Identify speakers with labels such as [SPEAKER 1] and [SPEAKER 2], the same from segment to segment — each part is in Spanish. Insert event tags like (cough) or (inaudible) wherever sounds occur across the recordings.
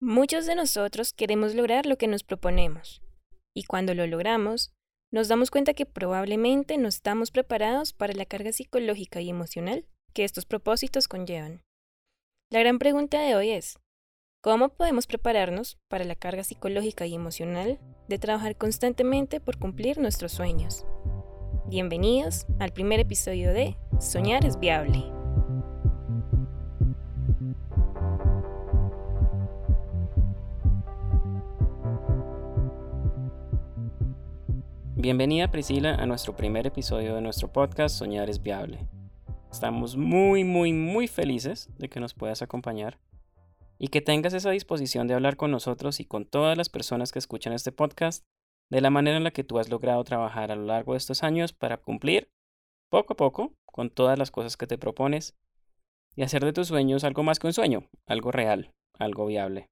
[SPEAKER 1] Muchos de nosotros queremos lograr lo que nos proponemos, y cuando lo logramos, nos damos cuenta que probablemente no estamos preparados para la carga psicológica y emocional que estos propósitos conllevan. La gran pregunta de hoy es, ¿cómo podemos prepararnos para la carga psicológica y emocional de trabajar constantemente por cumplir nuestros sueños? Bienvenidos al primer episodio de Soñar es viable.
[SPEAKER 2] Bienvenida Priscila a nuestro primer episodio de nuestro podcast Soñar es Viable. Estamos muy, muy, muy felices de que nos puedas acompañar y que tengas esa disposición de hablar con nosotros y con todas las personas que escuchan este podcast de la manera en la que tú has logrado trabajar a lo largo de estos años para cumplir poco a poco con todas las cosas que te propones y hacer de tus sueños algo más que un sueño, algo real, algo viable.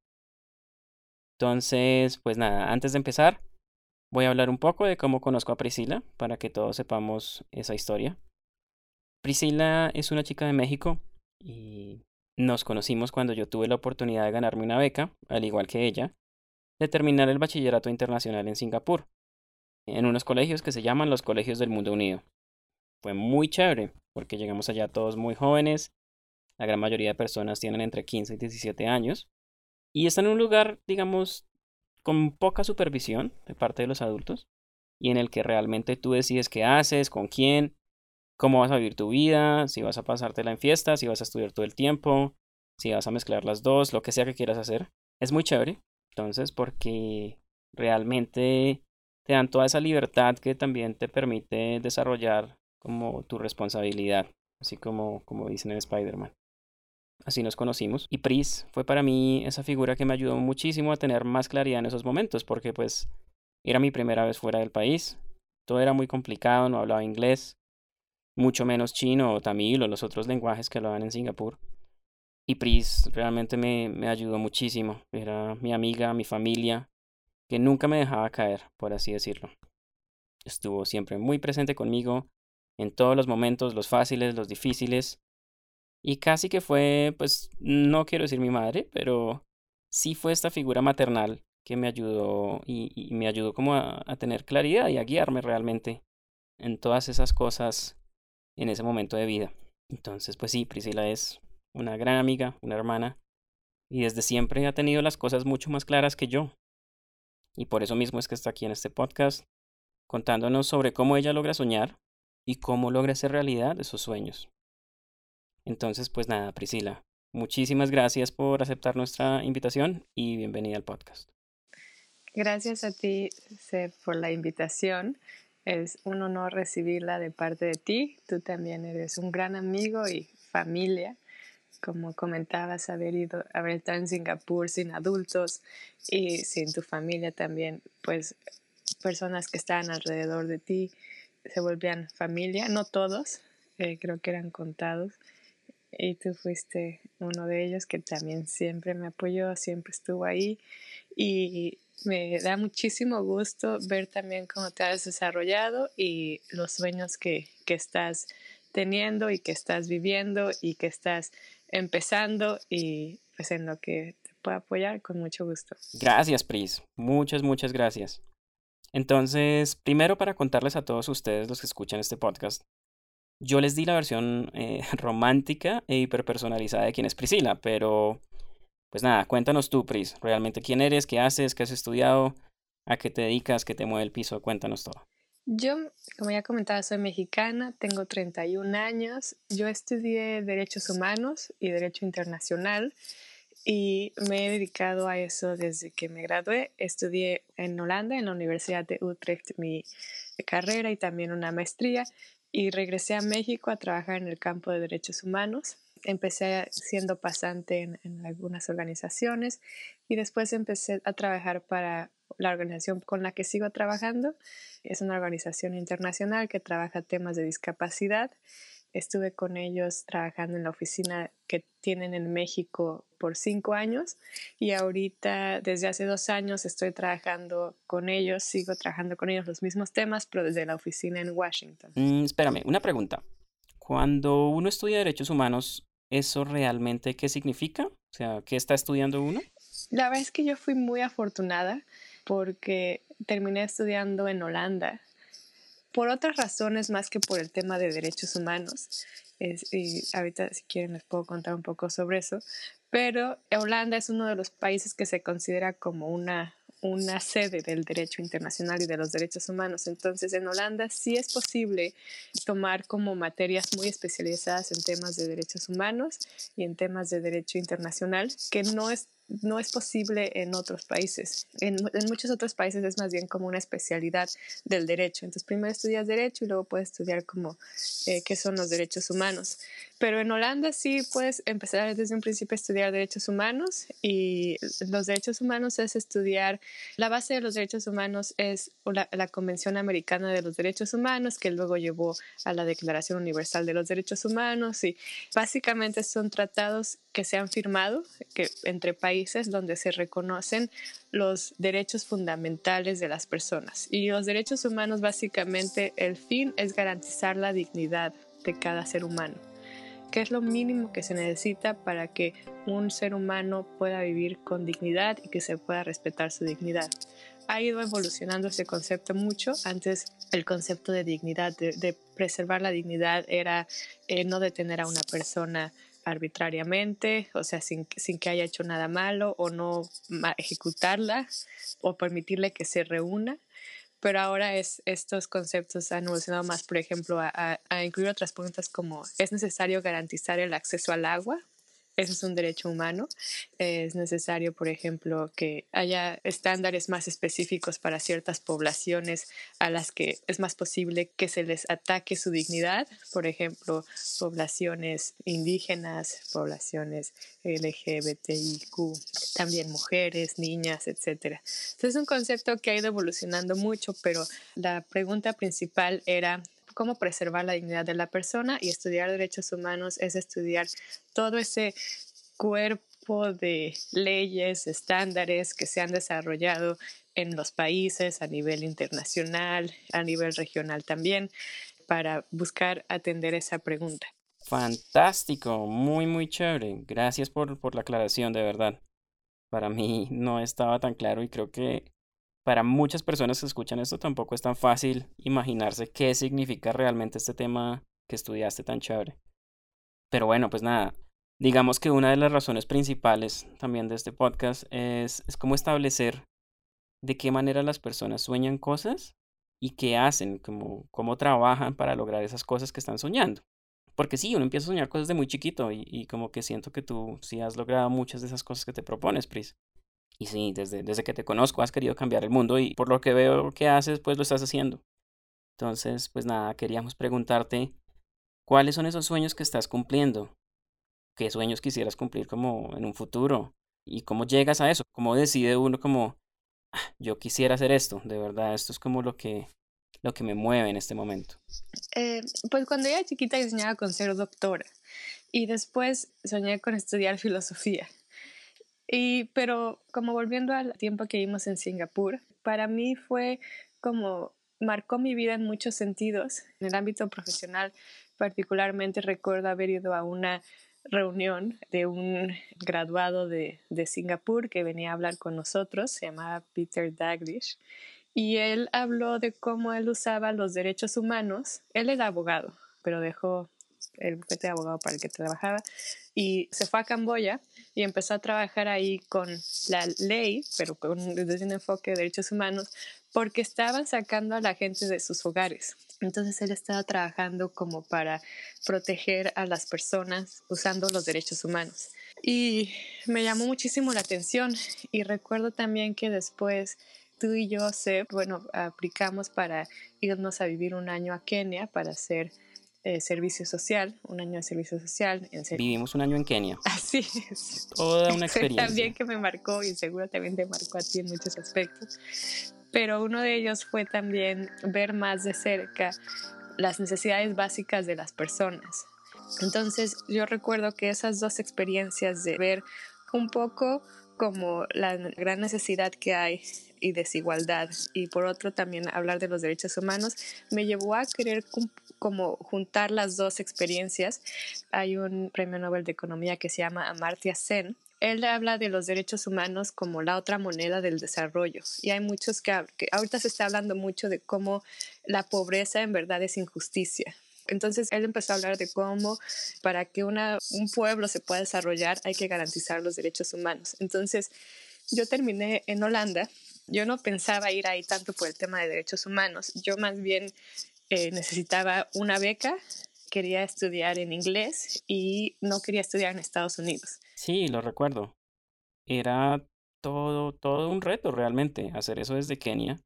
[SPEAKER 2] Entonces, pues nada, antes de empezar, Voy a hablar un poco de cómo conozco a Priscila para que todos sepamos esa historia. Priscila es una chica de México y nos conocimos cuando yo tuve la oportunidad de ganarme una beca, al igual que ella, de terminar el bachillerato internacional en Singapur, en unos colegios que se llaman los Colegios del Mundo Unido. Fue muy chévere, porque llegamos allá todos muy jóvenes, la gran mayoría de personas tienen entre 15 y 17 años, y están en un lugar, digamos, con poca supervisión de parte de los adultos y en el que realmente tú decides qué haces, con quién, cómo vas a vivir tu vida, si vas a pasártela en fiesta, si vas a estudiar todo el tiempo, si vas a mezclar las dos, lo que sea que quieras hacer. Es muy chévere, entonces, porque realmente te dan toda esa libertad que también te permite desarrollar como tu responsabilidad, así como, como dicen en Spider-Man. Así nos conocimos. Y Pris fue para mí esa figura que me ayudó muchísimo a tener más claridad en esos momentos, porque pues era mi primera vez fuera del país. Todo era muy complicado, no hablaba inglés, mucho menos chino o tamil o los otros lenguajes que hablaban en Singapur. Y Pris realmente me, me ayudó muchísimo. Era mi amiga, mi familia, que nunca me dejaba caer, por así decirlo. Estuvo siempre muy presente conmigo en todos los momentos, los fáciles, los difíciles, y casi que fue, pues, no quiero decir mi madre, pero sí fue esta figura maternal que me ayudó y, me ayudó como a, a, tener claridad y a guiarme realmente en todas esas cosas en ese momento de vida. Entonces, pues sí, Priscila es una gran amiga, una hermana, y desde siempre ha tenido las cosas mucho más claras que yo. Y por eso mismo es que está aquí en este podcast, contándonos sobre cómo ella logra soñar y cómo logra hacer realidad esos sueños. Entonces, pues nada, Priscila, muchísimas gracias por aceptar nuestra invitación y bienvenida al podcast.
[SPEAKER 3] Gracias a ti, Seth, por la invitación. Es un honor recibirla de parte de ti. Tú también eres un gran amigo y familia. Como comentabas, haber ido, haber estado en Singapur sin adultos y sin tu familia también, pues personas que estaban alrededor de ti se volvían familia, no todos, eh, creo que eran contados y tú fuiste uno de ellos que también siempre me apoyó, siempre estuvo ahí y me da muchísimo gusto ver también cómo te has desarrollado y los sueños que, que estás teniendo y que estás viviendo y que estás empezando y pues en lo que te puedo apoyar con mucho gusto.
[SPEAKER 2] Gracias, Pris. Muchas, muchas gracias. Entonces, primero para contarles a todos ustedes los que escuchan este podcast, yo les di la versión eh, (laughs) romántica e hiperpersonalizada de quién es Priscila, pero pues nada, cuéntanos tú, Pris, realmente quién eres, qué haces, qué has estudiado, a qué te dedicas, qué te mueve el piso, cuéntanos todo.
[SPEAKER 3] Yo, como ya comentaba, soy mexicana, tengo 31 años, yo estudié Derechos Humanos y Derecho Internacional y me he dedicado a eso desde que me gradué. Estudié en Holanda, en la Universidad de Utrecht, mi carrera y también una maestría y regresé a México a trabajar en el campo de derechos humanos. Empecé siendo pasante en, algunas organizaciones y después empecé a trabajar para la organización con la que sigo trabajando. Es una organización internacional que trabaja temas de discapacidad Estuve con ellos trabajando en la oficina que tienen en México por cinco años y ahorita desde hace dos años estoy trabajando con ellos, sigo trabajando con ellos los mismos temas, pero desde la oficina en Washington.
[SPEAKER 2] Mm, espérame, una pregunta. Cuando uno estudia derechos humanos, ¿eso realmente qué significa? O sea, ¿qué está estudiando uno?
[SPEAKER 3] La verdad es que yo fui muy afortunada porque terminé estudiando en Holanda por otras razones más que por el tema de derechos humanos. y ahorita si quieren les puedo contar un poco sobre eso. Pero Holanda es uno de los países que se considera como una una sede del derecho internacional y de los derechos humanos. Entonces, en Holanda sí es posible tomar como materias muy especializadas en temas de derechos humanos y en temas de derecho internacional, que no es no es posible en otros países. En, muchos otros países es más bien como una especialidad del derecho. Entonces primero estudias derecho y luego puedes estudiar como eh, qué son los derechos humanos. Pero en Holanda sí puedes empezar desde un principio a estudiar derechos humanos y los derechos humanos es estudiar, la base de los derechos humanos es la, Convención Americana de los Derechos Humanos que luego llevó a la Declaración Universal de los Derechos Humanos y básicamente son tratados que se han firmado que, entre países donde se reconocen los derechos fundamentales de las personas. Y los derechos humanos básicamente el fin es garantizar la dignidad de cada ser humano, que es lo mínimo que se necesita para que un ser humano pueda vivir con dignidad y que se pueda respetar su dignidad. Ha ido evolucionando ese concepto mucho. Antes el concepto de dignidad, de, preservar la dignidad, era eh, no detener a una persona arbitrariamente, o sea, sin, sin, que haya hecho nada malo, o no ejecutarla, o permitirle que se reúna. Pero ahora es, estos conceptos han evolucionado más, por ejemplo, a, a incluir otras preguntas como ¿es necesario garantizar el acceso al agua? Eso es un derecho humano. Es necesario, por ejemplo, que haya estándares más específicos para ciertas poblaciones a las que es más posible que se les ataque su dignidad. Por ejemplo, poblaciones indígenas, poblaciones LGBTIQ, también mujeres, niñas, etc. Entonces es un concepto que ha ido evolucionando mucho, pero la pregunta principal era cómo preservar la dignidad de la persona y estudiar derechos humanos es estudiar todo ese cuerpo de leyes, estándares que se han desarrollado en los países a nivel internacional, a nivel regional también, para buscar atender esa pregunta.
[SPEAKER 2] Fantástico, muy, muy chévere. Gracias por, por la aclaración, de verdad. Para mí (laughs) no estaba tan claro y creo que para muchas personas que escuchan esto tampoco es tan fácil imaginarse qué significa realmente este tema que estudiaste tan chévere. Pero bueno, pues nada, digamos que una de las razones principales también de este podcast es, cómo establecer de qué manera las personas sueñan cosas y qué hacen, cómo, cómo trabajan para lograr esas cosas que están soñando. Porque sí, uno empieza a soñar cosas de muy chiquito y, y como que siento que tú sí has logrado muchas de esas cosas que te propones, Pris. Y sí, desde, desde que te conozco has querido cambiar el mundo y por lo que veo que haces, pues lo estás haciendo. Entonces, pues nada, queríamos preguntarte, ¿cuáles son esos sueños que estás cumpliendo? ¿Qué sueños quisieras cumplir como en un futuro? ¿Y cómo llegas a eso? ¿Cómo decide uno como, ah, yo quisiera hacer esto? De verdad, esto es como lo que, lo que me mueve en este momento.
[SPEAKER 3] Eh, pues cuando era chiquita yo soñaba con ser doctora y después soñé con estudiar filosofía. Y, pero como volviendo al tiempo que vimos en Singapur, para mí fue como marcó mi vida en muchos sentidos. En el ámbito profesional, particularmente recuerdo haber ido a una reunión de un graduado de, de Singapur que venía a hablar con nosotros, se llamaba Peter Daglish, y él habló de cómo él usaba los derechos humanos. Él era abogado, pero dejó el bufete de abogado para el que trabajaba y se fue a Camboya y empezó a trabajar ahí con la ley, pero con, desde un enfoque de derechos humanos, porque estaban sacando a la gente de sus hogares. Entonces él estaba trabajando como para proteger a las personas usando los derechos humanos. Y me llamó muchísimo la atención y recuerdo también que después tú y yo, bueno, aplicamos para irnos a vivir un año a Kenia para hacer eh, servicio social, un año de servicio social. En
[SPEAKER 2] Vivimos un año en Kenia. (laughs)
[SPEAKER 3] Así es.
[SPEAKER 2] Toda una experiencia.
[SPEAKER 3] también que me marcó y seguro también te marcó a ti en muchos aspectos. Pero uno de ellos fue también ver más de cerca las necesidades básicas de las personas. Entonces yo recuerdo que esas dos experiencias de ver un poco como la gran necesidad que hay y desigualdad y por otro también hablar de los derechos humanos me llevó a querer como juntar las dos experiencias. Hay un premio Nobel de Economía que se llama Amartya Sen él habla de los derechos humanos como la otra moneda del desarrollo. Y hay muchos que, que ahorita se está hablando mucho de cómo la pobreza en verdad es injusticia. Entonces él empezó a hablar de cómo para que una, un pueblo se pueda desarrollar hay que garantizar los derechos humanos. Entonces yo terminé en Holanda. Yo no pensaba ir ahí tanto por el tema de derechos humanos. Yo más bien eh, necesitaba una beca, quería estudiar en inglés y no quería estudiar en Estados Unidos.
[SPEAKER 2] Sí, lo recuerdo. Era todo, todo un reto realmente hacer eso desde Kenia.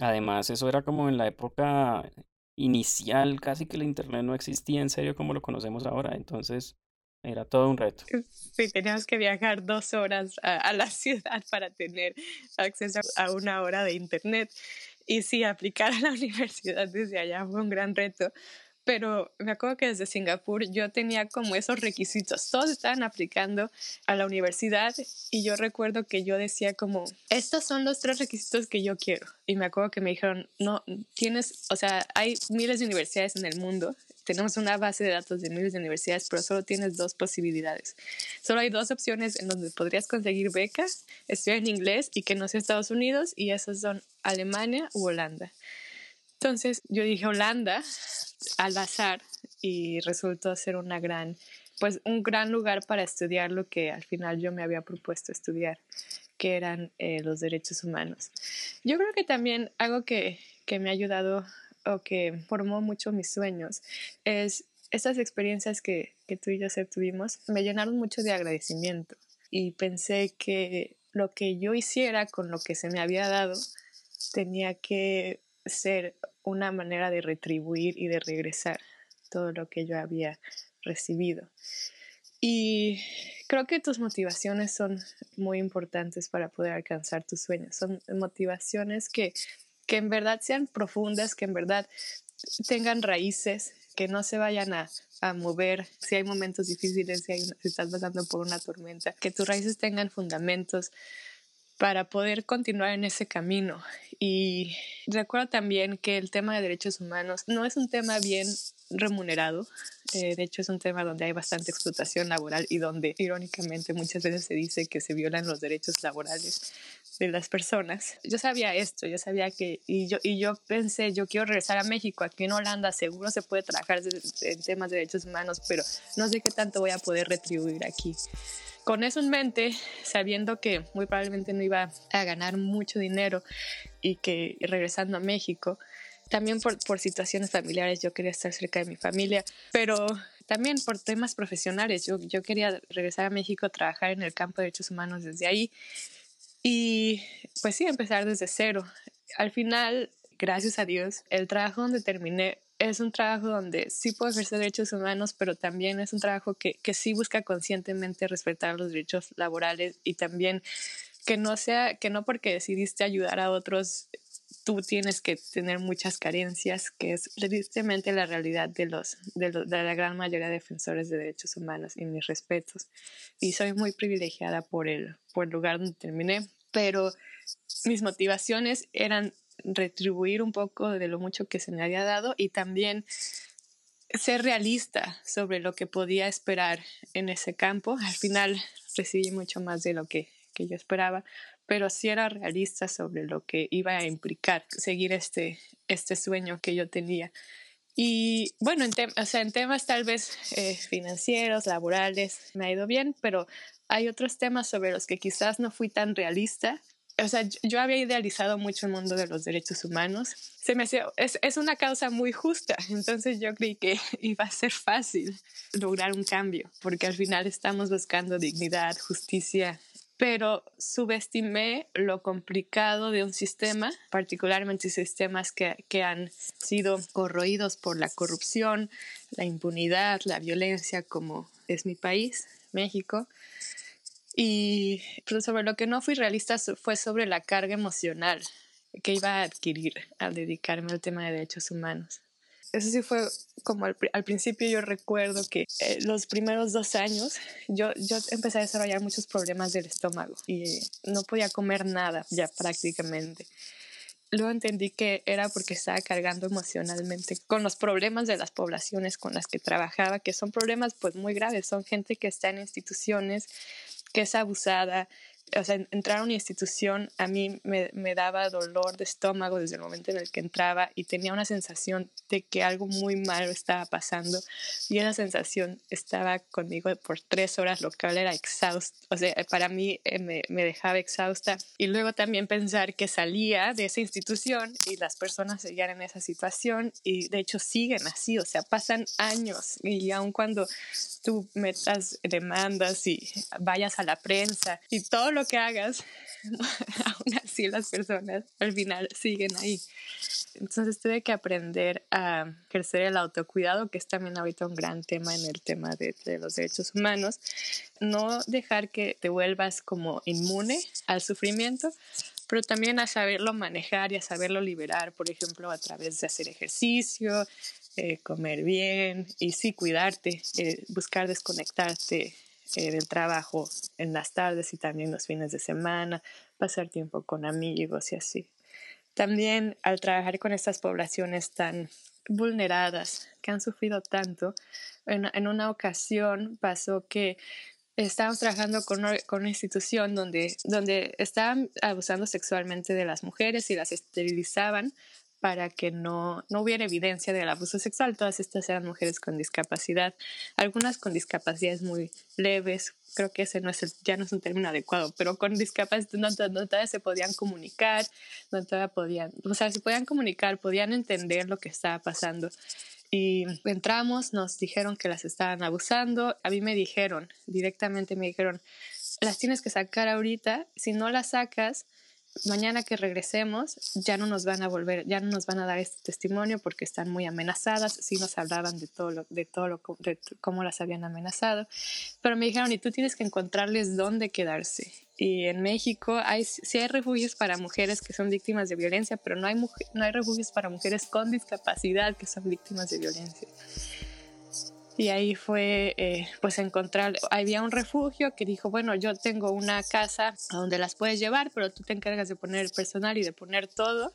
[SPEAKER 2] Además, eso era como en la época inicial, casi que el Internet no existía en serio como lo conocemos ahora. Entonces, era todo un reto.
[SPEAKER 3] Sí, teníamos que viajar dos horas a, a, la (laughs) ciudad para tener acceso a una hora de internet. Y sí, aplicar a la (laughs) universidad desde allá fue un gran reto pero me acuerdo que desde Singapur yo tenía como esos requisitos. Todos estaban aplicando a la universidad y yo recuerdo que yo decía como, estos son los tres requisitos que yo quiero. Y me acuerdo que me dijeron, no, tienes, o sea, hay miles de universidades en el mundo. Tenemos una base de datos de miles de universidades, pero solo tienes dos posibilidades. Solo hay dos opciones en donde podrías conseguir becas, estudiar en inglés y que no sea Estados Unidos, y esas son Alemania u Holanda. Entonces yo dije Holanda al azar y resultó ser una gran, pues un gran lugar para estudiar lo que al final yo me había propuesto estudiar, que eran eh, los derechos humanos. Yo creo que también algo que, que me ha ayudado o que formó mucho mis sueños es estas experiencias que, tú y yo tuvimos me llenaron mucho de agradecimiento y pensé que lo que yo hiciera con lo que se me había dado tenía que ser una manera de retribuir y de regresar todo lo que yo había recibido. Y creo que tus motivaciones son muy importantes para poder alcanzar tus sueños. Son motivaciones que, que en verdad sean profundas, que en verdad tengan raíces, que no se vayan a, a mover si hay momentos difíciles, si, hay, si estás pasando por una tormenta, que tus raíces tengan fundamentos, para poder continuar en ese camino. Y recuerdo también que el tema de derechos humanos no es un tema bien remunerado. Eh, de hecho, es un tema donde hay bastante explotación laboral y donde, irónicamente, muchas veces se dice que se violan los derechos laborales de las personas. Yo sabía esto, yo sabía que, y yo, y yo pensé, yo quiero regresar a México, aquí en Holanda seguro se puede trabajar en temas de derechos humanos, pero no sé qué tanto voy a poder retribuir aquí. Con eso en mente, sabiendo que muy probablemente no iba a ganar mucho dinero y que regresando a México, también por, por situaciones familiares yo quería estar cerca de mi familia, pero también por temas profesionales. Yo, yo quería regresar a México, trabajar en el campo de derechos humanos desde ahí y pues sí, empezar desde cero. Al final, gracias a Dios, el trabajo donde terminé es un trabajo donde sí puedo ejercer derechos humanos, pero también es un trabajo que, que sí busca conscientemente respetar los derechos laborales y también que no sea, que no porque decidiste ayudar a otros, tú tienes que tener muchas carencias, que es tristemente la realidad de, los, de, la gran mayoría de defensores de derechos humanos y mis respetos. Y soy muy privilegiada por el, por el lugar donde terminé, pero mis motivaciones eran retribuir un poco de lo mucho que se me había dado y también ser realista sobre lo que podía esperar en ese campo. Al final recibí mucho más de lo que, que yo esperaba, pero sí era realista sobre lo que iba a implicar seguir este, este sueño que yo tenía. Y bueno, en, o sea, en temas tal vez eh, financieros, laborales, me ha ido bien, pero hay otros temas sobre los que quizás no fui tan realista o sea, yo había idealizado mucho el mundo de los derechos humanos. Se me hacía, es, es, una causa muy justa, entonces yo creí que (laughs) iba a ser fácil lograr un cambio, porque al final estamos buscando dignidad, justicia, pero subestimé lo complicado de un sistema, particularmente sistemas que, que han sido corroídos por la corrupción, la impunidad, la violencia, como es mi país, México. Y sobre lo que no fui realista fue sobre la carga emocional que iba a adquirir al dedicarme al tema de derechos humanos. Eso sí fue como al, principio yo recuerdo que eh, los primeros dos años yo, yo empecé a desarrollar muchos problemas del estómago y no podía comer nada ya prácticamente. Luego entendí que era porque estaba cargando emocionalmente con los problemas de las poblaciones con las que trabajaba, que son problemas pues muy graves, son gente que está en instituciones, que es abusada, o sea, entrar a una institución a mí me, me, daba dolor de estómago desde el momento en el que entraba y tenía una sensación de que algo muy malo estaba pasando. Y esa sensación estaba conmigo por tres horas, lo cual era exhausto, o sea, para mí eh, me, me, dejaba exhausta. Y luego también pensar que salía de esa institución y las personas seguían en esa situación y de hecho siguen así, o sea, pasan años y aun cuando tú metas demandas y vayas a la prensa y todo lo que hagas, (laughs) aún así las personas al final siguen ahí. Entonces tuve que aprender a ejercer el autocuidado, que es también ahorita un gran tema en el tema de, de, los derechos humanos. No dejar que te vuelvas como inmune al sufrimiento, pero también a saberlo manejar y a saberlo liberar, por ejemplo, a través de hacer ejercicio, eh, comer bien y sí cuidarte, eh, buscar desconectarte eh, del trabajo en las tardes y también los fines de semana, pasar tiempo con amigos y así. También al trabajar con estas poblaciones tan vulneradas, que han sufrido tanto, en, en una ocasión pasó que estábamos trabajando con una, con una, institución donde, donde estaban abusando sexualmente de las mujeres y las esterilizaban para que no, no hubiera evidencia del abuso sexual. Todas estas eran mujeres con discapacidad, algunas con discapacidades muy leves, creo que ese no es el, ya no es un término adecuado, pero con discapacidad no, no todavía se podían comunicar, no todavía podían, o sea, se podían comunicar, podían entender lo que estaba pasando. Y entramos, nos dijeron que las estaban abusando, a mí me dijeron, directamente me dijeron, las tienes que sacar ahorita, si no las sacas, mañana que regresemos ya no nos van a volver, ya no nos van a dar este testimonio porque están muy amenazadas. Sí nos hablaban de todo lo, de todo lo, de cómo las habían amenazado, pero me dijeron y tú tienes que encontrarles dónde quedarse. Y en México hay, sí hay refugios para mujeres que son víctimas de violencia, pero no hay, no hay refugios para mujeres con discapacidad que son víctimas de violencia. Y ahí fue, eh, pues, encontrar, había un refugio que dijo, bueno, yo tengo una casa donde las puedes llevar, pero tú te encargas de poner el personal y de poner todo.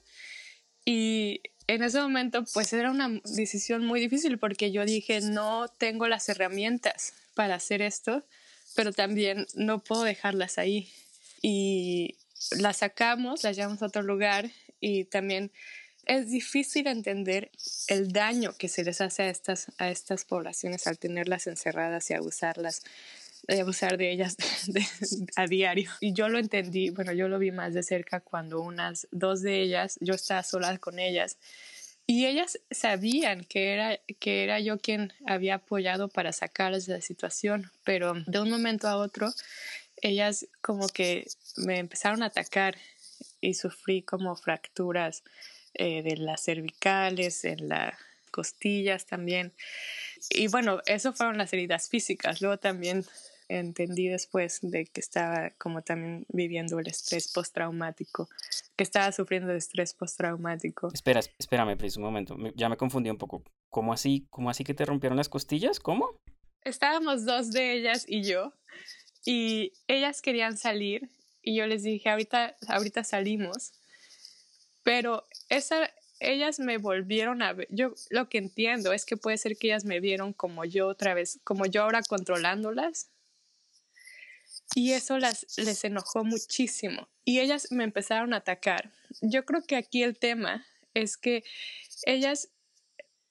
[SPEAKER 3] Y en ese momento, pues, era una decisión muy difícil porque yo dije, no tengo las herramientas para hacer esto, pero también no puedo dejarlas ahí. Y las sacamos, las llevamos a otro lugar y también es difícil entender el daño que se les hace a estas, a estas poblaciones al tenerlas encerradas y abusarlas de abusar de ellas (laughs) a diario. Y yo lo entendí, bueno, yo lo vi más de cerca cuando unas dos de ellas, yo estaba sola con ellas y ellas sabían que era, que era yo quien había apoyado para sacarlas de la situación, pero de un momento a otro ellas como que me empezaron a atacar y sufrí como fracturas eh, de las cervicales, en las costillas también. Y bueno, eso fueron las heridas físicas. Luego también entendí después de que estaba como también viviendo el estrés postraumático, que estaba sufriendo de estrés postraumático.
[SPEAKER 2] Espera, espérame, Pris, un momento. Ya me confundí un poco. ¿Cómo así? ¿Cómo así que te rompieron las costillas? ¿Cómo?
[SPEAKER 3] Estábamos dos de ellas y yo, y ellas querían salir, y yo les dije, ahorita, ahorita salimos, pero esa, ellas me volvieron a ver. Yo lo que entiendo es que puede ser que ellas me vieron como yo otra vez, como yo ahora controlándolas. Y eso las, les enojó muchísimo. Y ellas me empezaron a atacar. Yo creo que aquí el tema es que ellas,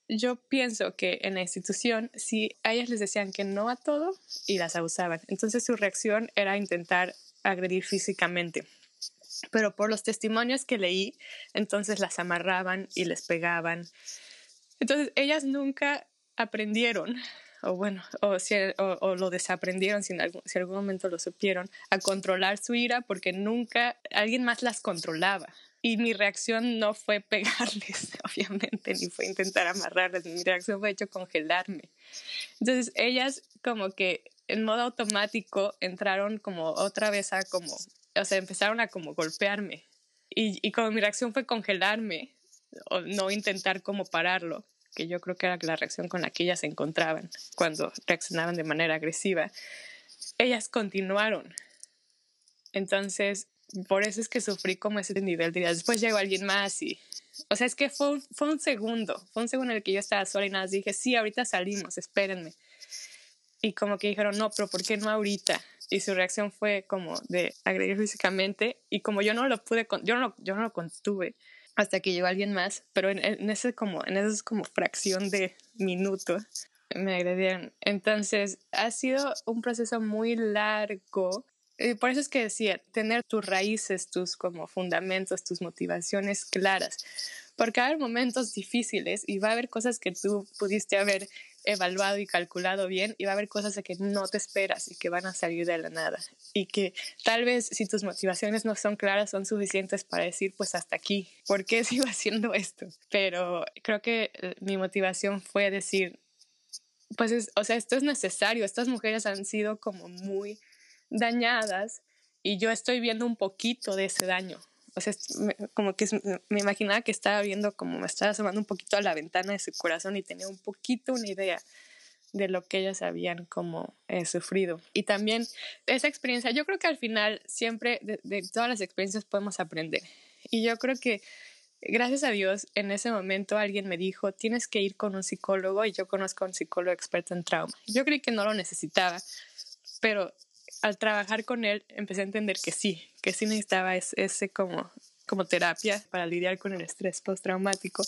[SPEAKER 3] yo pienso que en la institución, si a ellas les decían que no a todo y las abusaban, entonces su reacción era intentar agredir físicamente pero por los testimonios que leí, entonces las amarraban y les pegaban. Entonces ellas nunca aprendieron, o bueno, o, si, o, lo desaprendieron si en, algún, si en algún momento lo supieron, a controlar su ira porque nunca alguien más las controlaba. Y mi reacción no fue (laughs) pegarles, obviamente, ni fue intentar amarrarles, mi reacción fue hecho congelarme. Entonces ellas como que en modo automático entraron como otra vez a como o sea, empezaron a como golpearme. Y, y como mi reacción fue congelarme o no intentar como pararlo, que yo creo que era la reacción con la que ellas se encontraban cuando reaccionaban de manera agresiva, ellas continuaron. Entonces, por eso es que sufrí como ese nivel de Después llegó alguien más y, o sea, es que fue, fue un segundo, fue un segundo en el que yo estaba sola y nada, dije, sí, ahorita salimos, espérenme. Y como que dijeron, no, pero ¿por qué no ahorita? Y su reacción fue como de agredir físicamente y como yo no lo pude, yo no, yo no lo contuve hasta que llegó alguien más, pero en, en ese como, en esa como fracción de minuto me agredieron. Entonces ha sido un proceso muy largo y por eso es que decía, tener tus raíces, tus como fundamentos, tus motivaciones claras, porque va a haber momentos difíciles y va a haber cosas que tú pudiste haber evaluado y calculado bien y va a haber cosas que no te esperas y que van a salir de la nada y que tal vez si tus motivaciones no son claras son suficientes para decir pues hasta aquí, ¿por qué (laughs) sigo haciendo esto? Pero creo que eh, mi motivación fue decir pues o sea, esto es necesario, estas mujeres han sido como muy dañadas y yo estoy viendo un poquito de ese daño. O sea, como que me imaginaba que estaba viendo como me estaba asomando un poquito a la ventana de su corazón y tenía un poquito una idea de lo que ellas habían como eh, sufrido. Y también esa experiencia, yo creo que al final siempre de, de, todas las experiencias podemos aprender. Y yo creo que gracias a Dios en ese momento alguien me dijo, tienes que ir con un psicólogo y yo conozco a un psicólogo experto en trauma. Yo creí que no lo necesitaba, pero al trabajar con él empecé a entender que sí, que sí necesitaba ese, como, como terapia para lidiar con el estrés postraumático.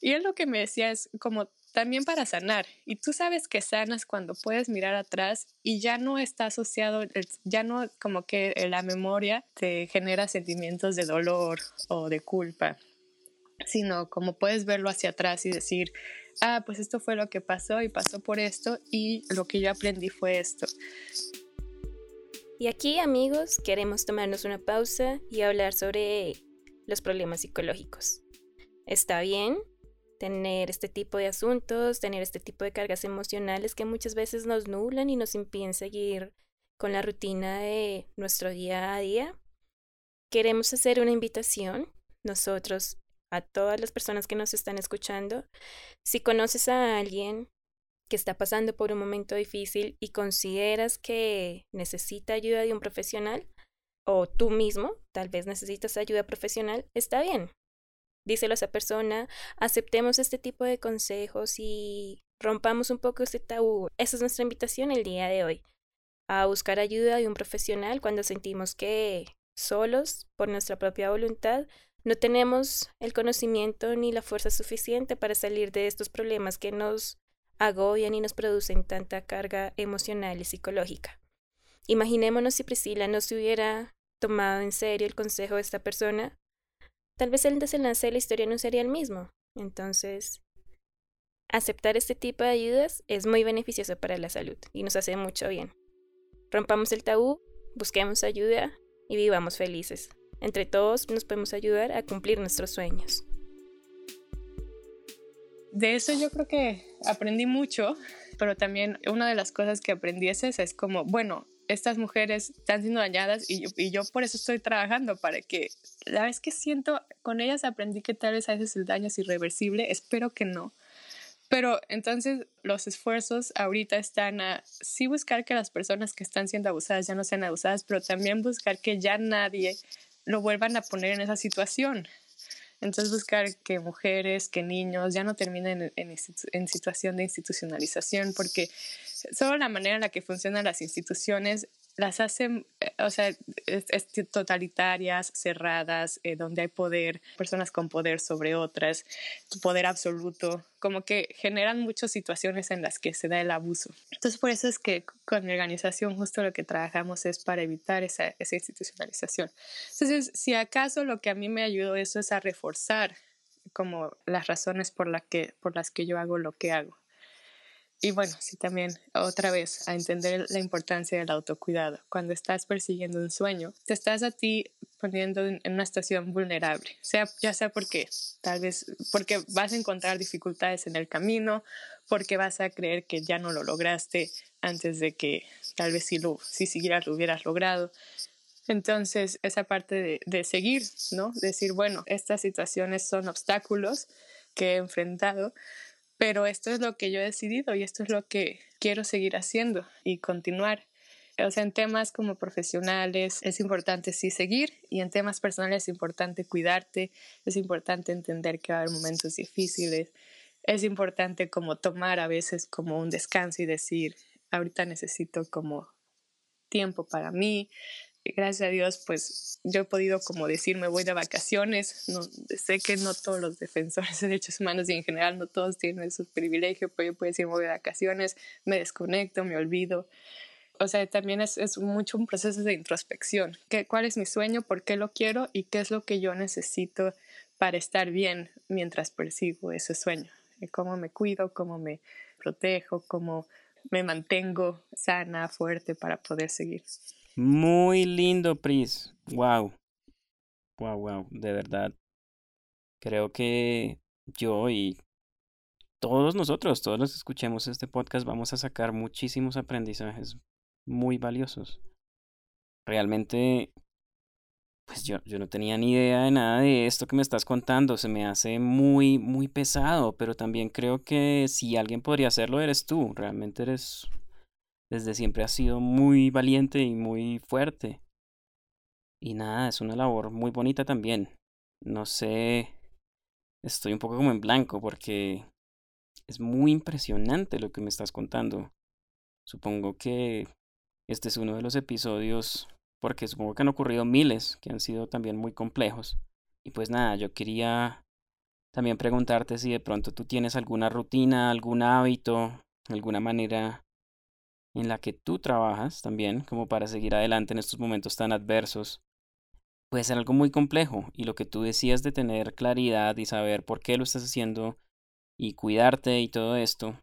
[SPEAKER 3] Y él lo que me decía es como también para sanar. Y tú sabes que sanas cuando puedes mirar atrás y ya no está asociado, ya no como que la memoria te genera sentimientos de dolor o de culpa, sino como puedes verlo hacia atrás y decir, ah, pues esto fue lo que pasó y pasó por esto y lo que yo aprendí fue esto.
[SPEAKER 1] Y aquí, amigos, queremos tomarnos una pausa y hablar sobre los problemas psicológicos. Está bien tener este tipo de asuntos, tener este tipo de cargas emocionales que muchas veces nos nublan y nos impiden seguir con la rutina de nuestro día a día. Queremos hacer una invitación, nosotros, a todas las personas que nos están escuchando. Si conoces a alguien que está pasando por un momento difícil y consideras que necesita ayuda de un profesional, o tú mismo tal vez necesitas ayuda profesional, está bien. Díselo a esa persona, aceptemos este tipo de consejos y rompamos un poco este tabú. Esa es nuestra invitación el día de hoy, a buscar ayuda de un profesional cuando sentimos que solos, por nuestra propia voluntad, no tenemos el conocimiento ni la fuerza suficiente para salir de estos problemas que nos agobian y nos producen tanta carga emocional y psicológica. Imaginémonos si Priscila no se hubiera tomado en serio el consejo de esta persona, tal vez el desenlace de la historia no sería el mismo. Entonces, aceptar este tipo de ayudas es muy beneficioso para la salud y nos hace mucho bien. Rompamos el tabú, busquemos ayuda y vivamos felices. Entre todos nos podemos ayudar a cumplir nuestros sueños
[SPEAKER 3] de eso yo creo que aprendí mucho, pero también una de las cosas que aprendí es esa, es como, bueno, estas mujeres están siendo dañadas y yo, y yo por eso estoy trabajando, para que la vez que siento, con ellas aprendí que tal vez a veces el daño es irreversible, espero que no. Pero entonces los esfuerzos ahorita están a sí buscar que las personas que están siendo abusadas ya no sean abusadas, pero también buscar que ya nadie lo vuelvan a poner en esa situación. Entonces buscar que mujeres, que niños ya no terminen en, en, situación de institucionalización, porque solo la manera en la que funcionan las instituciones las hacen, eh, o sea, totalitarias, cerradas, eh, donde hay poder, personas con poder sobre otras, poder absoluto, como que generan muchas situaciones en las que se da el abuso. Entonces, por eso es que con mi organización justo lo que trabajamos es para evitar esa, esa institucionalización. Entonces, si acaso lo que a mí me ayudó eso es a reforzar como las razones por, la que, por las que yo hago lo que hago. Y bueno, sí también otra vez a entender la importancia del autocuidado. Cuando estás persiguiendo un sueño, te estás a ti poniendo en una situación vulnerable, sea, ya sea porque tal vez porque vas a encontrar dificultades en el camino, porque vas a creer que ya no lo lograste antes de que tal vez si, lo, si siguieras lo hubieras logrado. Entonces, esa parte de, de seguir, ¿no? Decir, bueno, estas situaciones son obstáculos que he enfrentado, pero esto es lo que yo he decidido y esto es lo que quiero seguir haciendo y continuar. O sea, en temas como profesionales es importante sí seguir y en temas personales es importante cuidarte, es importante entender que va a haber momentos difíciles, es importante como tomar a veces como un descanso y decir, ahorita necesito como tiempo para mí. Gracias a Dios, pues yo he podido como decir, me voy de vacaciones. No, sé que no todos los defensores de derechos humanos y en general no todos tienen ese privilegio, pero yo puedo decir, me voy de vacaciones, me desconecto, me olvido. O sea, también es, es mucho un proceso de introspección. ¿Qué, ¿Cuál es mi sueño? ¿Por qué lo quiero? ¿Y qué es lo que yo necesito para estar bien mientras persigo ese sueño? ¿Cómo me cuido? ¿Cómo me protejo? ¿Cómo me mantengo sana, fuerte para poder seguir.
[SPEAKER 2] Muy lindo, Pris. Wow. Wow, wow, de verdad. Creo que yo y todos nosotros, todos los que escuchemos este podcast, vamos a sacar muchísimos aprendizajes muy valiosos. Realmente pues yo, yo no tenía ni idea de nada de esto que me estás contando, se me hace muy, muy pesado, pero también creo que si alguien podría hacerlo, eres tú, realmente eres, desde siempre has sido muy valiente y muy fuerte. Y nada, es una labor muy bonita también. No sé, estoy un poco como en blanco porque es muy impresionante lo que me estás contando. Supongo que este es uno de los episodios porque supongo que han ocurrido miles que han sido también muy complejos. Y pues nada, yo quería también preguntarte si de pronto tú tienes alguna rutina, algún hábito, alguna manera en la que tú trabajas también, como para seguir adelante en estos momentos tan adversos. Puede ser algo muy complejo y lo que tú decías de tener claridad y saber por qué lo estás haciendo y cuidarte y todo esto,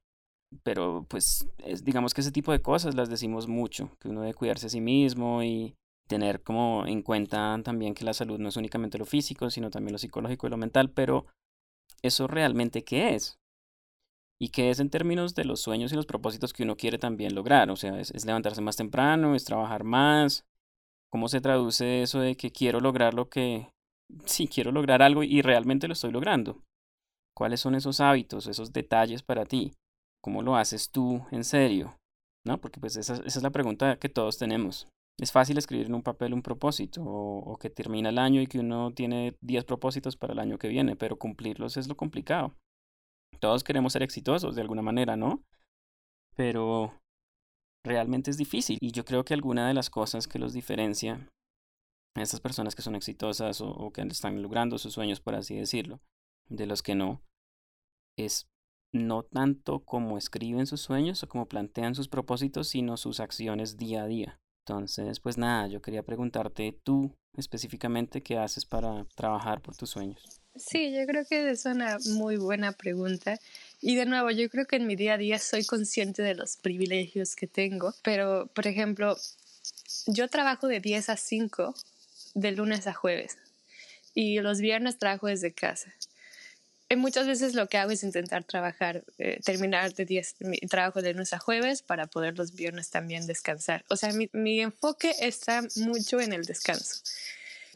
[SPEAKER 2] pero pues es, digamos que ese tipo de cosas las decimos mucho, que uno debe cuidarse a sí mismo y tener como en cuenta también que la salud no es únicamente lo físico, sino también lo psicológico y lo mental, pero eso realmente qué es? ¿Y qué es en términos de los sueños y los propósitos que uno quiere también lograr? O sea, es, levantarse más temprano, es trabajar más. ¿Cómo se traduce eso de que quiero lograr lo que... (laughs) Sí, quiero lograr algo y realmente lo estoy logrando? ¿Cuáles son esos hábitos, esos detalles para ti? ¿Cómo lo haces tú en serio? ¿No? Porque pues esa, esa es la pregunta que todos tenemos. Es fácil escribir en un papel un propósito o, que termina el año y que uno tiene 10 propósitos para el año que viene, pero cumplirlos es lo complicado. Todos queremos ser exitosos de alguna manera, ¿no? Pero realmente es difícil y yo creo que alguna de las cosas que los diferencia a estas personas que son exitosas o, que están logrando sus sueños, por así decirlo, de los que no, es no tanto como escriben sus sueños o como plantean sus propósitos, sino sus acciones día a día. Entonces, pues nada, yo quería preguntarte tú específicamente qué haces para trabajar por tus sueños.
[SPEAKER 3] Sí, yo creo que es una muy buena pregunta. Y de nuevo, yo creo que en mi día a día soy consciente de los privilegios que tengo, pero, por ejemplo, yo trabajo de 10 a 5 de lunes a jueves y los viernes trabajo desde casa muchas veces lo que hago es intentar trabajar, eh, terminar de 10, mi trabajo de lunes a jueves para poder los viernes también descansar. O sea, mi, mi enfoque está mucho en el descanso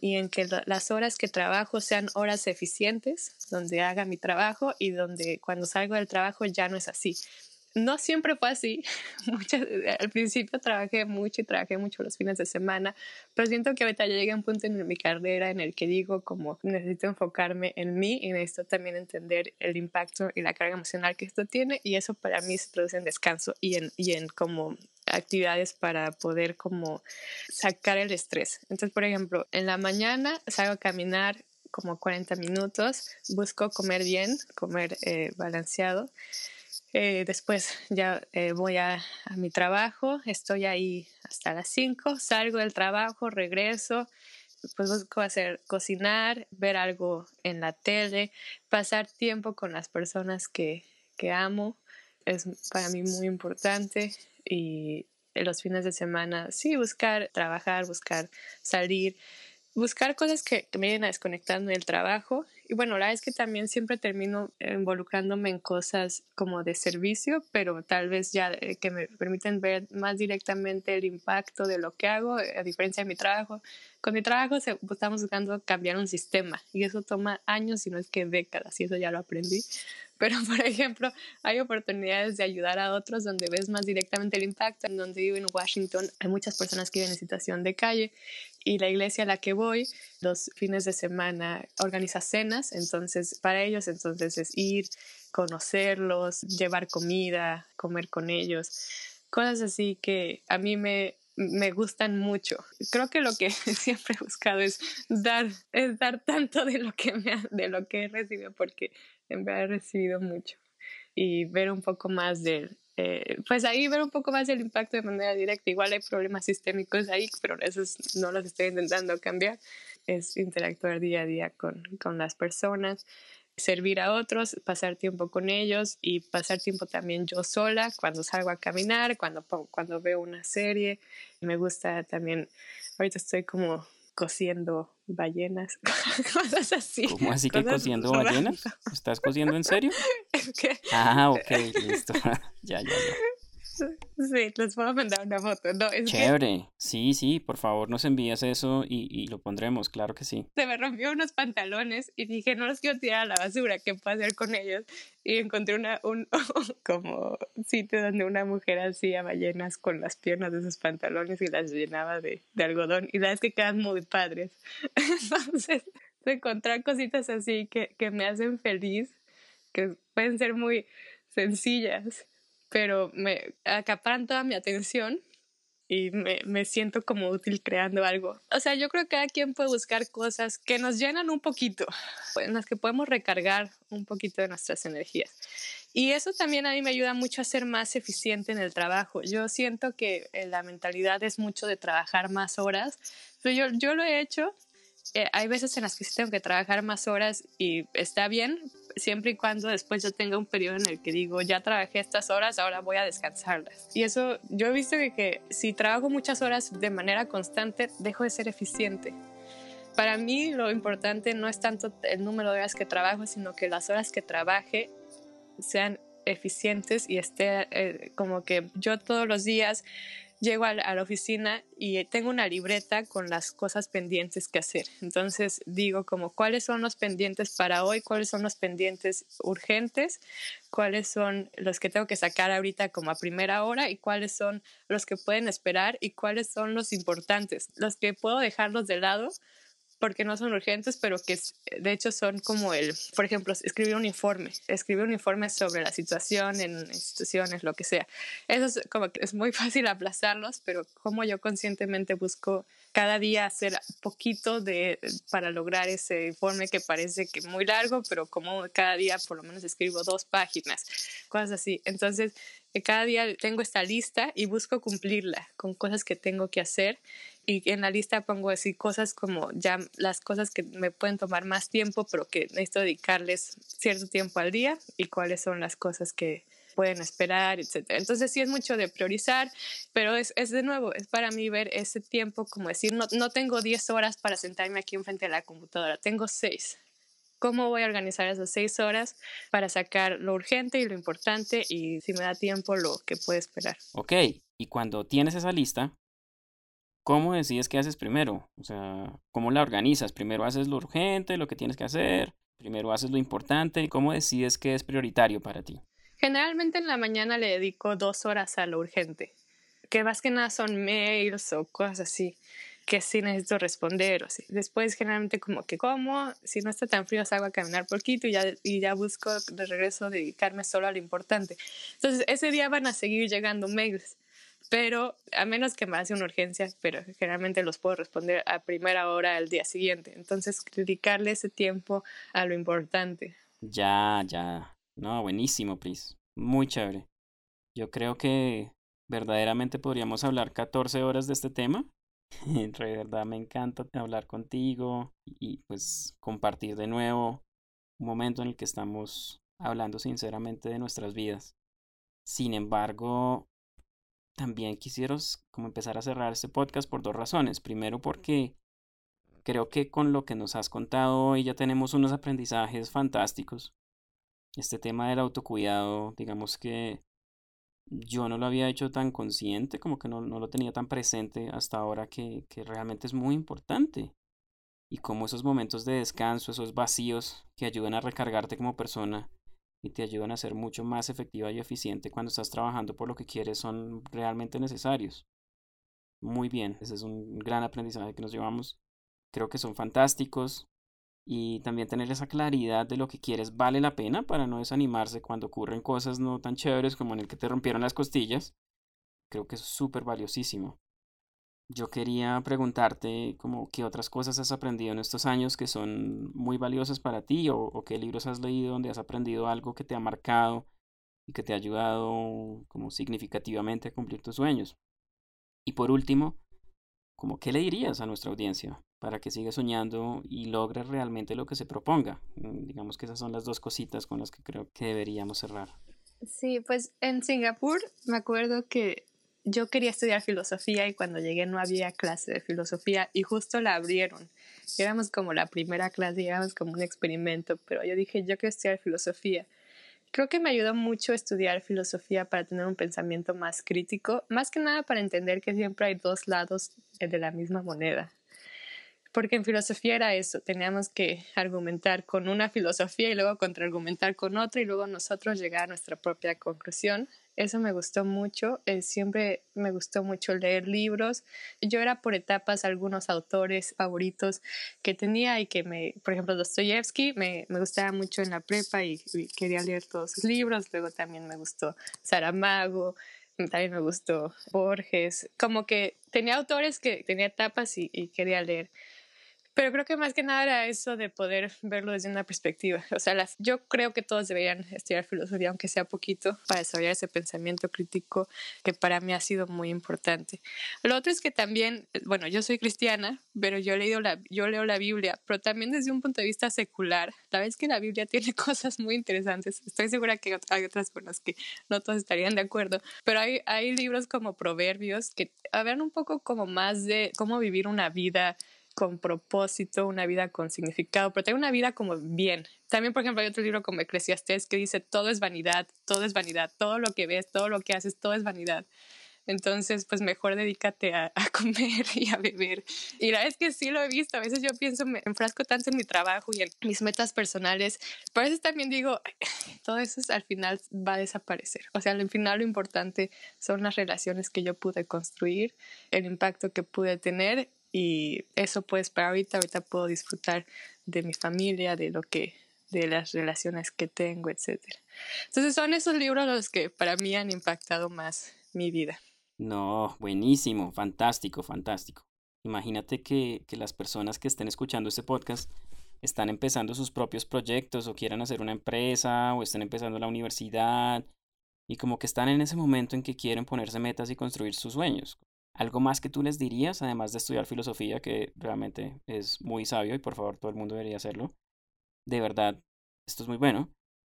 [SPEAKER 3] y en que las horas que trabajo sean horas eficientes, donde haga mi trabajo y donde cuando salgo del trabajo ya no es así no siempre fue así. (laughs) Muchas, al principio trabajé mucho y trabajé mucho los fines de semana, pero siento que ahorita ya llegué a un punto en mi carrera en el que digo como necesito enfocarme en mí y necesito también entender el impacto y la carga emocional que esto tiene y eso para mí se traduce en descanso y en, y en como actividades para poder como sacar el estrés. Entonces, por ejemplo, en la mañana salgo a caminar como 40 minutos, busco comer bien, comer eh, balanceado eh, después ya eh, voy a, mi trabajo, estoy ahí hasta las 5, salgo del trabajo, regreso, pues busco hacer cocinar, ver algo en la tele, pasar tiempo con las personas que, que amo, es para mí muy importante y los fines de semana sí buscar trabajar, buscar salir buscar cosas que, me vayan a desconectar del trabajo. Y bueno, la verdad es que también siempre termino involucrándome en cosas como de servicio, pero tal vez ya que me permiten ver más directamente el impacto de lo que hago, a diferencia de mi trabajo. Con mi trabajo estamos buscando cambiar un sistema y eso toma años, si no es que décadas, y eso ya lo aprendí. Pero, (laughs) por ejemplo, hay oportunidades de ayudar a otros donde ves más directamente el impacto. En donde vivo en Washington hay muchas personas que viven en situación de calle y la iglesia a la que voy los fines de semana organiza cenas. Entonces, para ellos, entonces es ir, conocerlos, llevar comida, comer con ellos. Cosas así que a mí me, me gustan mucho. Creo que lo que (laughs) siempre he buscado es dar, es dar tanto de lo que me de lo que he recibido, porque en verdad he recibido mucho. Y ver un poco más de, eh, pues ahí ver un poco más del impacto de manera directa. Igual hay problemas sistémicos ahí, pero esos no los estoy intentando cambiar. Es interactuar día a día con, con las personas servir a otros, pasar tiempo con ellos y pasar tiempo también yo sola cuando salgo a caminar, cuando, cuando veo una serie. Me gusta también, ahorita estoy como cociendo ballenas, (laughs) cosas así.
[SPEAKER 2] ¿Cómo así que cociendo ballenas? ¿Estás cociendo en serio? (laughs) Ah, ok, listo. (laughs) ya, ya, ya.
[SPEAKER 3] Sí, les puedo mandar una foto. No, es
[SPEAKER 2] Chévere. Sí, sí, por favor nos envías eso y, y, lo pondremos, claro que sí.
[SPEAKER 3] Se me rompió unos pantalones y dije, no los quiero tirar a la basura, ¿qué puedo hacer con ellos? Y encontré una, un (laughs) como sitio donde una mujer hacía ballenas con las piernas de sus pantalones y las llenaba de, de algodón. Y la verdad es que quedan muy padres. (laughs) Entonces, encontrar cositas así que, que me hacen feliz, que pueden ser muy sencillas pero me acaparan toda mi atención y me, me, siento como útil creando algo. O sea, yo creo que cada quien puede buscar cosas que nos llenan un poquito, en las que podemos recargar un poquito de nuestras energías. Y eso también a mí me ayuda mucho a ser más eficiente en el trabajo. Yo siento que eh, la mentalidad es mucho de trabajar más horas, pero yo, yo lo he hecho. Eh, hay veces en las que sí tengo que trabajar más horas y está bien, siempre y cuando después yo tenga un periodo en el que digo, ya trabajé estas horas, ahora voy a descansarlas. Y eso, yo he visto que, que si trabajo muchas horas de manera constante, dejo de ser eficiente. Para mí lo importante no es tanto el número de horas que trabajo, sino que las horas que trabaje sean eficientes y esté eh, como que yo todos los días llego a la, oficina y tengo una libreta con las cosas pendientes que hacer. Entonces digo como cuáles son los pendientes para hoy, cuáles son los pendientes urgentes, cuáles son los que tengo que sacar ahorita como a primera hora y cuáles son los que pueden esperar y cuáles son los importantes, los que puedo dejarlos de lado porque no son urgentes, pero que de hecho son como el, por ejemplo, escribir un informe, escribir un informe sobre la situación en instituciones, lo que sea. Eso es como que es muy (laughs) fácil aplazarlos, pero como yo conscientemente busco cada día hacer poquito de, para lograr ese informe que parece que muy largo, pero como cada día por lo menos escribo dos páginas, cosas así. Entonces, eh, cada día tengo esta lista y busco cumplirla con cosas que tengo que hacer y en la lista pongo así cosas como ya las cosas que me pueden tomar más tiempo, pero que necesito dedicarles cierto tiempo al día y cuáles son las cosas que pueden esperar, etc. Entonces sí es mucho de priorizar, pero es, es de nuevo, es para mí ver ese tiempo como decir, no, no tengo 10 horas para sentarme aquí enfrente de la computadora, tengo 6. ¿Cómo voy a organizar esas 6 horas para sacar lo urgente y lo importante y si me da tiempo lo que puede esperar?
[SPEAKER 2] Ok, y cuando tienes esa lista, ¿cómo decides qué haces primero? O sea, ¿cómo la organizas? Primero haces lo urgente, lo que tienes que hacer, primero haces lo importante, ¿cómo decides qué es prioritario para ti?
[SPEAKER 3] Generalmente en la mañana le dedico dos horas a lo urgente, que más que nada son mails o cosas así que sí necesito responder o así. Después generalmente como que como, si no está tan frío salgo a caminar poquito y ya, y ya busco de regreso dedicarme solo a lo importante. Entonces ese día van a seguir llegando mails pero a menos que me hace una urgencia, pero generalmente los puedo responder a primera hora al día siguiente. Entonces, dedicarle ese tiempo a lo importante.
[SPEAKER 2] Ya, ya. No, buenísimo, Pris. Muy chévere. Yo creo que verdaderamente podríamos hablar 14 horas de este tema. (laughs) De verdad me encanta hablar contigo y pues compartir de nuevo un momento en el que estamos hablando sinceramente de nuestras vidas. Sin embargo, también quisiera como empezar a cerrar este podcast por dos razones. Primero porque creo que con lo que nos has contado hoy ya tenemos unos aprendizajes fantásticos. Este tema del autocuidado, digamos que yo no lo había hecho tan consciente, como que no, no lo tenía tan presente hasta ahora que, que realmente es muy importante. Y como esos momentos de descanso, esos vacíos que ayudan a recargarte como persona, y te ayudan a ser mucho más efectiva y eficiente cuando estás trabajando por lo que quieres son realmente necesarios. Muy bien, ese es un gran aprendizaje que nos llevamos. Creo que son fantásticos y también tener esa claridad de lo que quieres vale la pena para no desanimarse cuando ocurren cosas no tan chéveres como en el que te rompieron las costillas. Creo que es súper valiosísimo. yo quería preguntarte como qué otras cosas has aprendido en estos años que son muy valiosas para ti o, o qué libros has leído donde has aprendido algo que te ha marcado y que te ha ayudado como significativamente a cumplir tus sueños. Y por último, como qué le dirías a nuestra audiencia para que siga soñando y logre realmente lo que se proponga. Mm, digamos que esas son las dos cositas con las que creo que deberíamos cerrar.
[SPEAKER 3] Sí, pues en Singapur me acuerdo que yo quería estudiar filosofía y cuando llegué no había clase de filosofía y justo la abrieron. Éramos como la primera clase, éramos como un experimento, pero yo dije, yo quiero estudiar filosofía. Creo que me ayudó mucho estudiar filosofía para tener un pensamiento más crítico, más que nada para entender que siempre hay dos lados de la misma moneda. Porque en filosofía era eso, teníamos que argumentar con una filosofía y luego contraargumentar con otra y luego nosotros llegar a nuestra propia conclusión. Eso me gustó mucho, eh, siempre me gustó mucho leer libros. Yo era por etapas algunos autores favoritos que tenía y que me, por ejemplo, Dostoyevsky me, me gustaba mucho en la prepa y, quería leer todos sus libros. Luego también me gustó Saramago, también me gustó Borges. Como que tenía autores que tenía etapas y, y quería leer. Pero creo que más que nada era eso de poder verlo desde una perspectiva. O sea, las, yo creo que todos deberían estudiar filosofía, aunque sea poquito, para desarrollar ese pensamiento crítico que para mí ha sido muy importante. Lo otro es que también, bueno, yo soy cristiana, pero yo, he leído la, yo leo la Biblia, pero también desde un punto de vista secular. La vez que la Biblia (laughs) tiene cosas muy interesantes. Estoy segura que hay otras con las que no todos estarían de acuerdo, pero hay, hay libros como Proverbios que hablan un poco como más de cómo vivir una vida con propósito, una vida con significado, pero tener una vida como bien. También, por ejemplo, hay otro libro como Eclesiastés que dice, todo es vanidad, todo es vanidad, todo lo que ves, todo lo que haces, todo es vanidad. Entonces, pues mejor dedícate a, (laughs) comer y a beber. Y la verdad es que sí lo he visto. A veces yo pienso, me enfrasco tanto en mi trabajo y en mis metas personales. Pero a veces también digo, (sighs) todo eso al final va a desaparecer. O sea, al final lo importante son las relaciones que yo pude construir, el impacto que pude tener y eso pues para ahorita, ahorita puedo disfrutar de mi familia, de lo que, de las relaciones que tengo, etc. Entonces son esos libros los que para mí han impactado más mi vida.
[SPEAKER 2] No, buenísimo, fantástico, fantástico. Imagínate que, que las personas que estén escuchando este podcast están empezando sus propios proyectos o quieran hacer una empresa o estén empezando la universidad y como que están en ese momento en que quieren ponerse metas y construir sus sueños. ¿Algo más que tú les dirías, además de estudiar filosofía, que realmente es muy sabio y por favor todo el mundo debería hacerlo? De verdad, esto es muy bueno.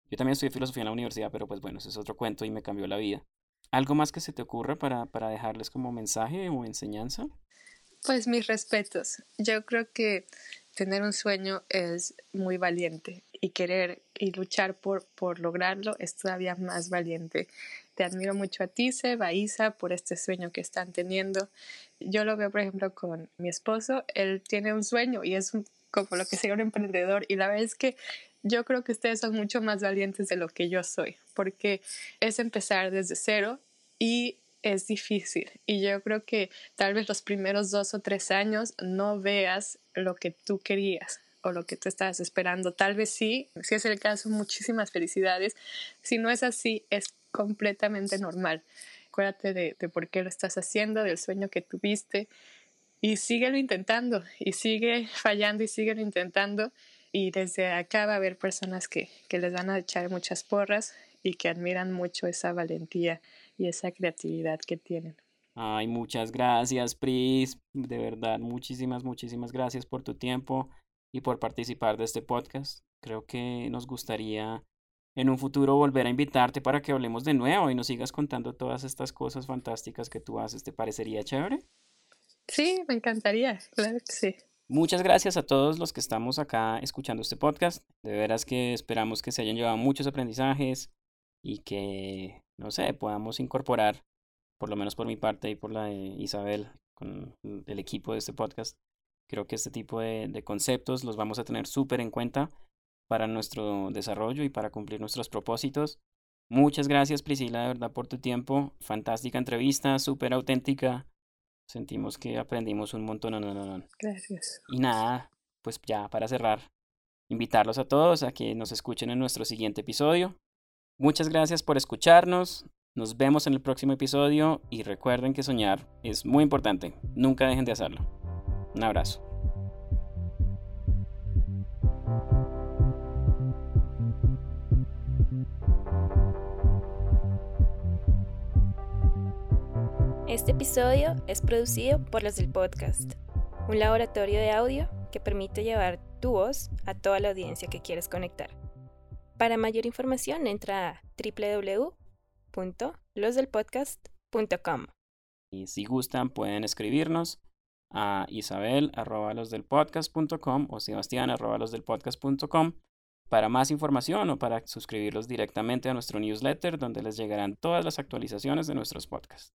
[SPEAKER 2] Yo también estudié filosofía en la universidad, pero pues bueno, ese es otro cuento y me cambió la vida. ¿Algo más que se te ocurra para, para dejarles como mensaje o enseñanza?
[SPEAKER 3] Pues mis respetos. Yo creo que tener un sueño es muy valiente y querer y luchar por, por lograrlo es todavía más valiente. Te admiro mucho a ti, Seba, Isa, por este sueño que están teniendo. Yo lo veo, por ejemplo, con mi esposo. Él tiene un sueño y es como lo que sería un emprendedor. Y la verdad es que yo creo que ustedes son mucho más valientes de lo que yo soy, porque es empezar desde cero y es difícil. Y yo creo que tal vez los primeros dos o tres años no veas lo que tú querías o lo que tú estabas esperando. Tal vez sí, si es el caso, muchísimas felicidades. Si no es así, es completamente normal. Acuérdate de, por qué lo estás haciendo, del sueño que tuviste y síguelo intentando y sigue fallando y síguelo intentando. Y desde acá va a haber personas que, que les van a echar muchas porras y que admiran mucho esa valentía y esa creatividad que tienen.
[SPEAKER 2] Ay, muchas gracias, Pris. De verdad, muchísimas, muchísimas gracias por tu tiempo y por participar de este podcast. Creo que nos gustaría en un futuro volver a invitarte para que hablemos de nuevo y nos sigas contando todas estas cosas fantásticas que tú haces. ¿Te parecería chévere?
[SPEAKER 3] Sí, me encantaría, claro que sí.
[SPEAKER 2] Muchas gracias a todos los que estamos acá escuchando este podcast. De veras que esperamos que se hayan llevado muchos aprendizajes y que, no sé, podamos incorporar, por lo menos por mi parte y por la de Isabel, con el equipo de este podcast. Creo que este tipo de, de conceptos los vamos a tener súper en cuenta para nuestro desarrollo y para cumplir nuestros propósitos. Muchas gracias Priscila, de verdad, por tu tiempo. Fantástica entrevista, súper auténtica. Sentimos que aprendimos un montón. No, no, no.
[SPEAKER 3] Gracias.
[SPEAKER 2] Y nada, pues ya para cerrar, invitarlos a todos a que nos escuchen en nuestro siguiente episodio. Muchas gracias por escucharnos. Nos vemos en el próximo episodio y recuerden que soñar es muy importante. Nunca dejen de hacerlo. Un abrazo.
[SPEAKER 1] Este episodio es producido por los del podcast, un laboratorio de audio que permite llevar tu voz a toda la audiencia que quieres conectar. Para mayor información entra a www.losdelpodcast.com.
[SPEAKER 2] Y si gustan pueden escribirnos a isabel.losdelpodcast.com o sebastián.losdelpodcast.com para más información o para suscribirlos directamente a nuestro newsletter donde les llegarán todas las actualizaciones de nuestros podcasts.